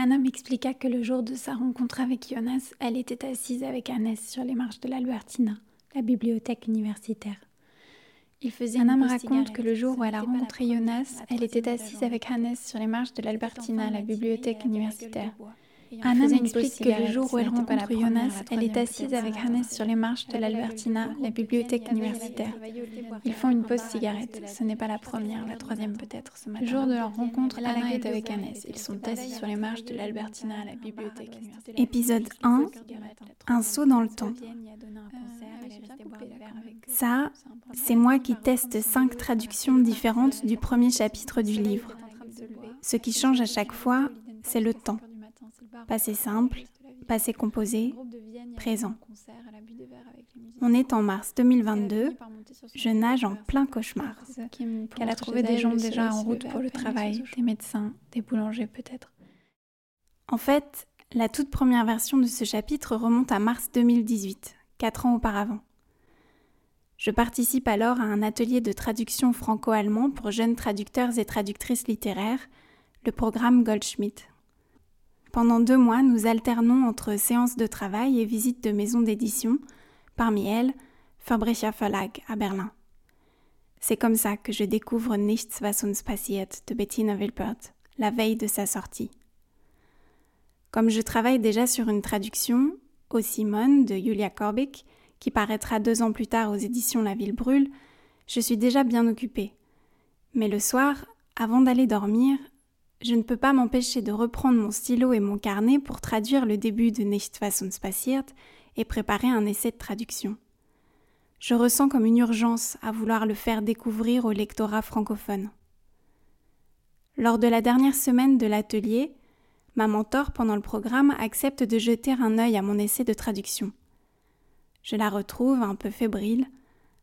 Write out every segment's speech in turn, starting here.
Anna m'expliqua que le jour de sa rencontre avec Jonas, elle était assise avec Annès sur les marches de l'Albertina, la bibliothèque universitaire. Il faisait Anna me raconte que le jour où elle a rencontré Jonas, elle était assise avec Annès sur les marches de l'Albertina, la bibliothèque universitaire. Anna m'explique que le jour où elle rencontre Jonas, elle est assise avec Hannes sur les marches de l'Albertina, la bibliothèque universitaire. Ils font une pause cigarette. Ce n'est pas la première, la troisième peut-être ce matin. Le jour de leur rencontre, Anna est avec Hannes. Ils sont assis sur les marches de l'Albertina, la bibliothèque universitaire. Épisode 1 Un saut dans le temps. Ça, c'est moi qui teste cinq traductions différentes du premier chapitre du livre. Ce qui change à chaque fois, c'est le temps. Passé simple, passé composé, présent. On est en mars 2022. Je nage en plein cauchemar. Qu'elle a trouvé des gens déjà en route pour le travail, des médecins, des boulangers peut-être. En fait, la toute première version de ce chapitre remonte à mars 2018, quatre ans auparavant. Je participe alors à un atelier de traduction franco-allemand pour jeunes traducteurs et traductrices littéraires, le programme Goldschmidt. Pendant deux mois, nous alternons entre séances de travail et visites de maisons d'édition, parmi elles Fabricia Verlag à Berlin. C'est comme ça que je découvre Nichts was uns passiert de Bettina Wilpert, la veille de sa sortie. Comme je travaille déjà sur une traduction, Au Simone de Julia Korbik, qui paraîtra deux ans plus tard aux éditions La Ville Brûle, je suis déjà bien occupée. Mais le soir, avant d'aller dormir, je ne peux pas m'empêcher de reprendre mon stylo et mon carnet pour traduire le début de Nicht was passiert et préparer un essai de traduction. Je ressens comme une urgence à vouloir le faire découvrir au lectorat francophone. Lors de la dernière semaine de l'atelier, ma mentor pendant le programme accepte de jeter un œil à mon essai de traduction. Je la retrouve un peu fébrile,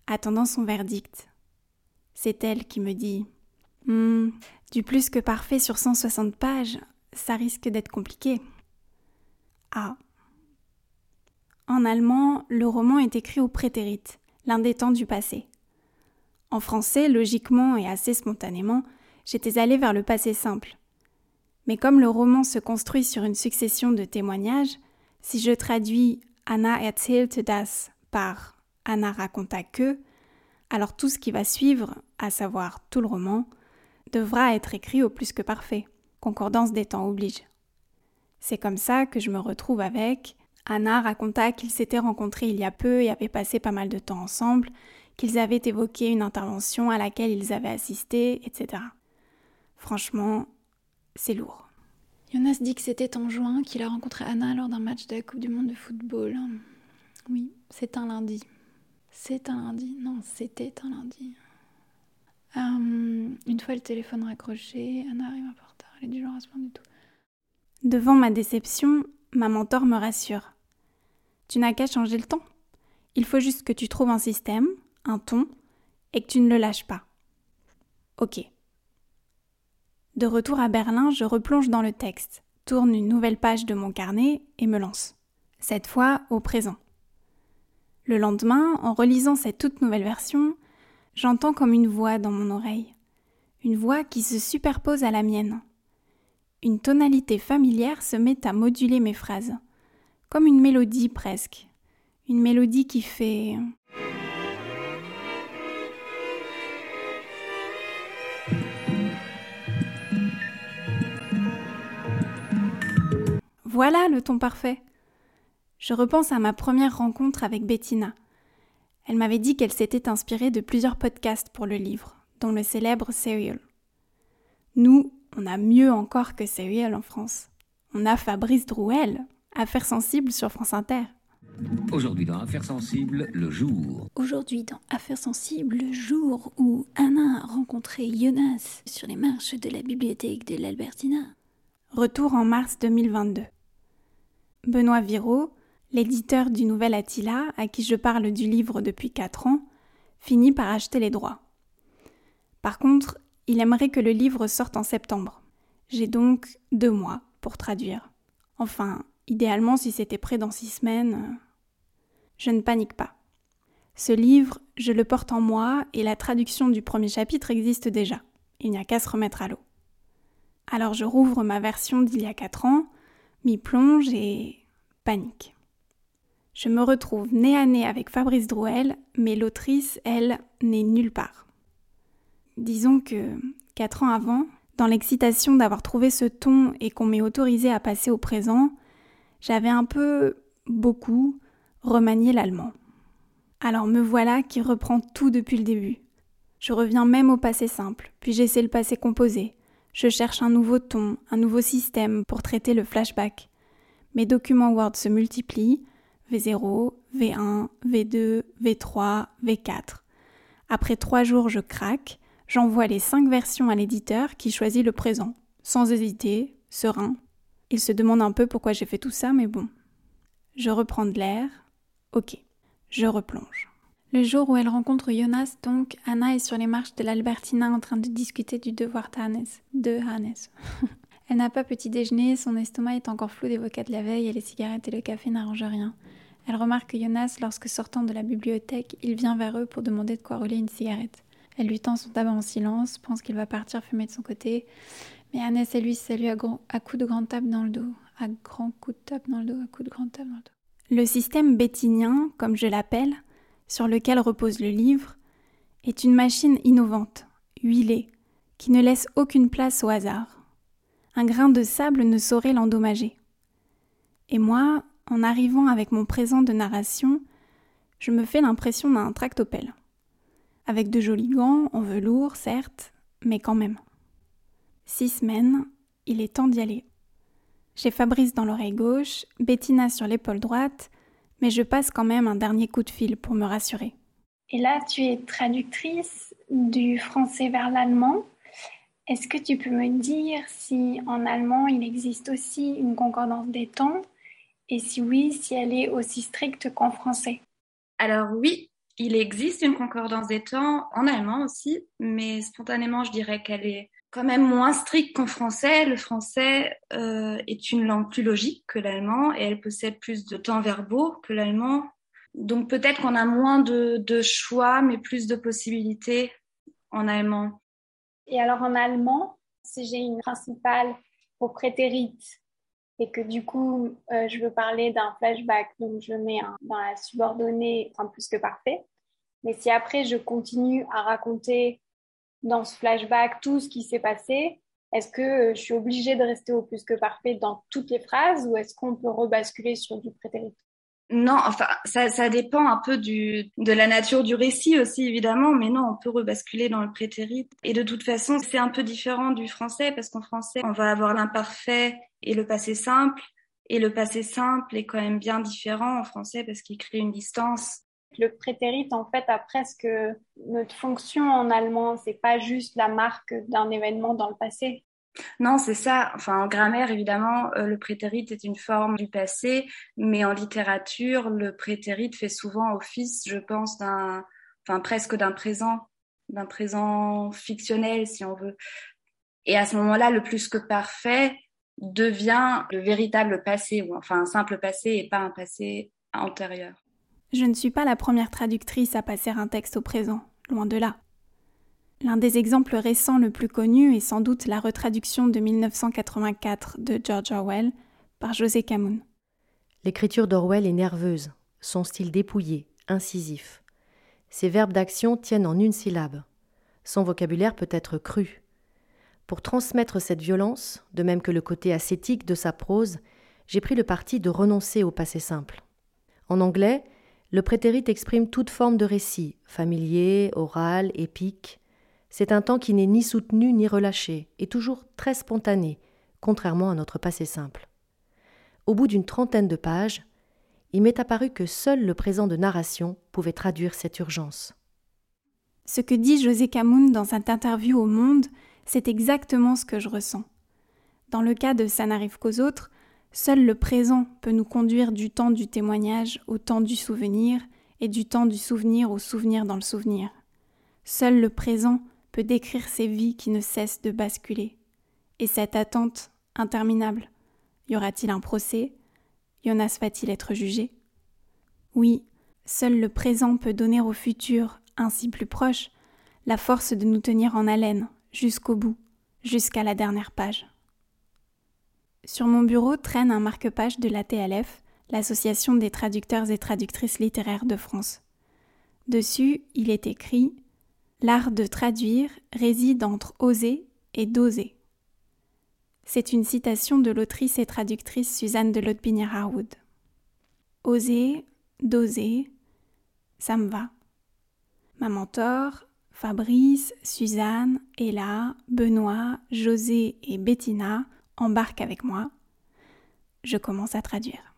attendant son verdict. C'est elle qui me dit hmm, du plus que parfait sur 160 pages, ça risque d'être compliqué. Ah. En allemand, le roman est écrit au prétérite, l'un des temps du passé. En français, logiquement et assez spontanément, j'étais allée vers le passé simple. Mais comme le roman se construit sur une succession de témoignages, si je traduis Anna erzählte das par Anna raconta que, alors tout ce qui va suivre, à savoir tout le roman, devra être écrit au plus que parfait. Concordance des temps oblige. C'est comme ça que je me retrouve avec Anna raconta qu'ils s'étaient rencontrés il y a peu et avaient passé pas mal de temps ensemble, qu'ils avaient évoqué une intervention à laquelle ils avaient assisté, etc. Franchement, c'est lourd. Jonas dit que c'était en juin qu'il a rencontré Anna lors d'un match de la Coupe du Monde de football. Oui, c'est un lundi. C'est un lundi. Non, c'était un lundi. Euh, une fois le téléphone raccroché, Anna arrive un peu en. Elle est du genre à se du tout. Devant ma déception, ma mentor me rassure. Tu n'as qu'à changer le temps. Il faut juste que tu trouves un système, un ton, et que tu ne le lâches pas. Ok. De retour à Berlin, je replonge dans le texte, tourne une nouvelle page de mon carnet et me lance. Cette fois au présent. Le lendemain, en relisant cette toute nouvelle version, j'entends comme une voix dans mon oreille, une voix qui se superpose à la mienne. Une tonalité familière se met à moduler mes phrases, comme une mélodie presque, une mélodie qui fait... Voilà le ton parfait. Je repense à ma première rencontre avec Bettina. Elle m'avait dit qu'elle s'était inspirée de plusieurs podcasts pour le livre, dont le célèbre Serial. Nous, on a mieux encore que Serial en France. On a Fabrice Drouel, Affaires sensibles sur France Inter. Aujourd'hui dans Affaires sensibles, le jour. Aujourd'hui dans Affaires sensibles, le jour où Anna a rencontré Jonas sur les marches de la bibliothèque de l'Albertina. Retour en mars 2022. Benoît Viraud, l'éditeur du Nouvel Attila, à qui je parle du livre depuis quatre ans, finit par acheter les droits. Par contre, il aimerait que le livre sorte en septembre. J'ai donc deux mois pour traduire. Enfin, idéalement si c'était prêt dans six semaines. Euh, je ne panique pas. Ce livre, je le porte en moi et la traduction du premier chapitre existe déjà. Il n'y a qu'à se remettre à l'eau. Alors je rouvre ma version d'il y a 4 ans, m'y plonge et panique. Je me retrouve nez à nez avec Fabrice Drouel, mais l'autrice, elle, n'est nulle part. Disons que, quatre ans avant, dans l'excitation d'avoir trouvé ce ton et qu'on m'ait autorisé à passer au présent, j'avais un peu, beaucoup, remanié l'allemand. Alors me voilà qui reprend tout depuis le début. Je reviens même au passé simple, puis j'essaie le passé composé. Je cherche un nouveau ton, un nouveau système pour traiter le flashback. Mes documents Word se multiplient, V0, V1, V2, V3, V4. Après trois jours, je craque, j'envoie les cinq versions à l'éditeur qui choisit le présent, sans hésiter, serein. Il se demande un peu pourquoi j'ai fait tout ça, mais bon. Je reprends de l'air. Ok, je replonge. Le jour où elle rencontre Jonas, donc, Anna est sur les marches de l'Albertina en train de discuter du devoir Hannes. De Hannes. elle n'a pas petit déjeuner, son estomac est encore flou des de la veille et les cigarettes et le café n'arrangent rien. Elle remarque que Jonas, lorsque sortant de la bibliothèque, il vient vers eux pour demander de quoi rouler une cigarette. Elle lui tend son tabac en silence, pense qu'il va partir fumer de son côté, mais Annès et lui saluent à, coups de grande table dans le dos. À grands coups de tape dans le dos, à coups de grande table dans le dos. Le système bétinien, comme je l'appelle, sur lequel repose le livre, est une machine innovante, huilée, qui ne laisse aucune place au hasard. Un grain de sable ne saurait l'endommager. Et moi, en arrivant avec mon présent de narration, je me fais l'impression d'un tractopelle. Avec de jolis gants, en velours, certes, mais quand même. Six semaines, il est temps d'y aller. J'ai Fabrice dans l'oreille gauche, Bettina sur l'épaule droite, mais je passe quand même un dernier coup de fil pour me rassurer. Et là, tu es traductrice du français vers l'allemand. Est-ce que tu peux me dire si en allemand il existe aussi une concordance des temps? Et si oui, si elle est aussi stricte qu'en français? Alors oui, il existe une concordance des temps en allemand aussi, mais spontanément, je dirais qu'elle est quand même moins stricte qu'en français. Le français euh, est une langue plus logique que l'allemand et elle possède plus de temps verbaux que l'allemand. Donc peut-être qu'on a moins de, de choix, mais plus de possibilités en allemand. Et alors en allemand, si j'ai une principale au prétérite et que du coup, euh, je veux parler d'un flashback, donc je mets un, dans la subordonnée, enfin plus que parfait. Mais si après je continue à raconter dans ce flashback tout ce qui s'est passé, est-ce que euh, je suis obligée de rester au plus que parfait dans toutes les phrases ou est-ce qu'on peut rebasculer sur du prétérit non, enfin, ça, ça, dépend un peu du, de la nature du récit aussi, évidemment, mais non, on peut rebasculer dans le prétérit. Et de toute façon, c'est un peu différent du français, parce qu'en français, on va avoir l'imparfait et le passé simple. Et le passé simple est quand même bien différent en français, parce qu'il crée une distance. Le prétérit, en fait, a presque notre fonction en allemand. C'est pas juste la marque d'un événement dans le passé. Non, c'est ça. Enfin, en grammaire, évidemment, euh, le prétérit est une forme du passé, mais en littérature, le prétérit fait souvent office, je pense, d'un, enfin, presque d'un présent, d'un présent fictionnel, si on veut. Et à ce moment-là, le plus que parfait devient le véritable passé, ou enfin un simple passé et pas un passé antérieur. Je ne suis pas la première traductrice à passer un texte au présent, loin de là. L'un des exemples récents le plus connu est sans doute la retraduction de 1984 de George Orwell par José Camoun. L'écriture d'Orwell est nerveuse, son style dépouillé, incisif. Ses verbes d'action tiennent en une syllabe. Son vocabulaire peut être cru. Pour transmettre cette violence, de même que le côté ascétique de sa prose, j'ai pris le parti de renoncer au passé simple. En anglais, le prétérit exprime toute forme de récit, familier, oral, épique, c'est un temps qui n'est ni soutenu ni relâché, et toujours très spontané, contrairement à notre passé simple. Au bout d'une trentaine de pages, il m'est apparu que seul le présent de narration pouvait traduire cette urgence. Ce que dit José Camoun dans cette interview au Monde, c'est exactement ce que je ressens. Dans le cas de Ça n'arrive qu'aux autres, seul le présent peut nous conduire du temps du témoignage au temps du souvenir et du temps du souvenir au souvenir dans le souvenir. Seul le présent peut décrire ces vies qui ne cessent de basculer. Et cette attente interminable. Y aura-t-il un procès? Jonas va-t-il être jugé? Oui, seul le présent peut donner au futur, ainsi plus proche, la force de nous tenir en haleine jusqu'au bout, jusqu'à la dernière page. Sur mon bureau traîne un marque-page de l'ATLF, l'Association des traducteurs et traductrices littéraires de France. Dessus, il est écrit L'art de traduire réside entre oser et doser. C'est une citation de l'autrice et traductrice Suzanne de Lotbinière Harwood. Oser, doser, ça me va. Ma mentor, Fabrice, Suzanne, Ella, Benoît, José et Bettina embarquent avec moi. Je commence à traduire.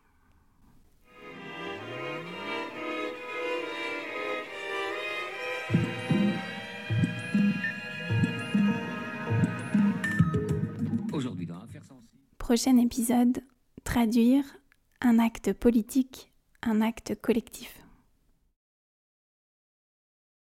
Prochain épisode, traduire un acte politique, un acte collectif.